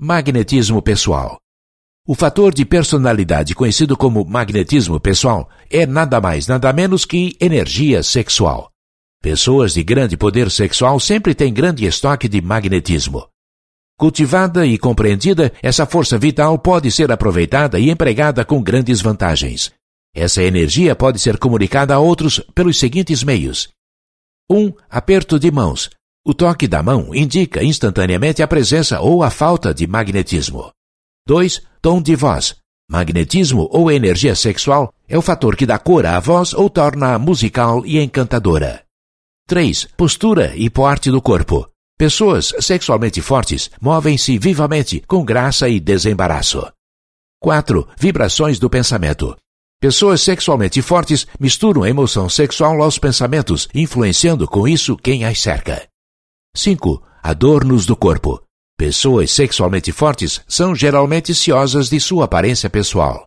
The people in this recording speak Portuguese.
Magnetismo pessoal. O fator de personalidade conhecido como magnetismo pessoal é nada mais, nada menos que energia sexual. Pessoas de grande poder sexual sempre têm grande estoque de magnetismo. Cultivada e compreendida, essa força vital pode ser aproveitada e empregada com grandes vantagens. Essa energia pode ser comunicada a outros pelos seguintes meios: 1. Um, aperto de mãos. O toque da mão indica instantaneamente a presença ou a falta de magnetismo. 2. Tom de voz. Magnetismo ou energia sexual é o fator que dá cor à voz ou torna-a musical e encantadora. 3. Postura e porte do corpo. Pessoas sexualmente fortes movem-se vivamente, com graça e desembaraço. 4. Vibrações do pensamento. Pessoas sexualmente fortes misturam a emoção sexual aos pensamentos, influenciando com isso quem as cerca. 5. Adornos do corpo. Pessoas sexualmente fortes são geralmente ciosas de sua aparência pessoal.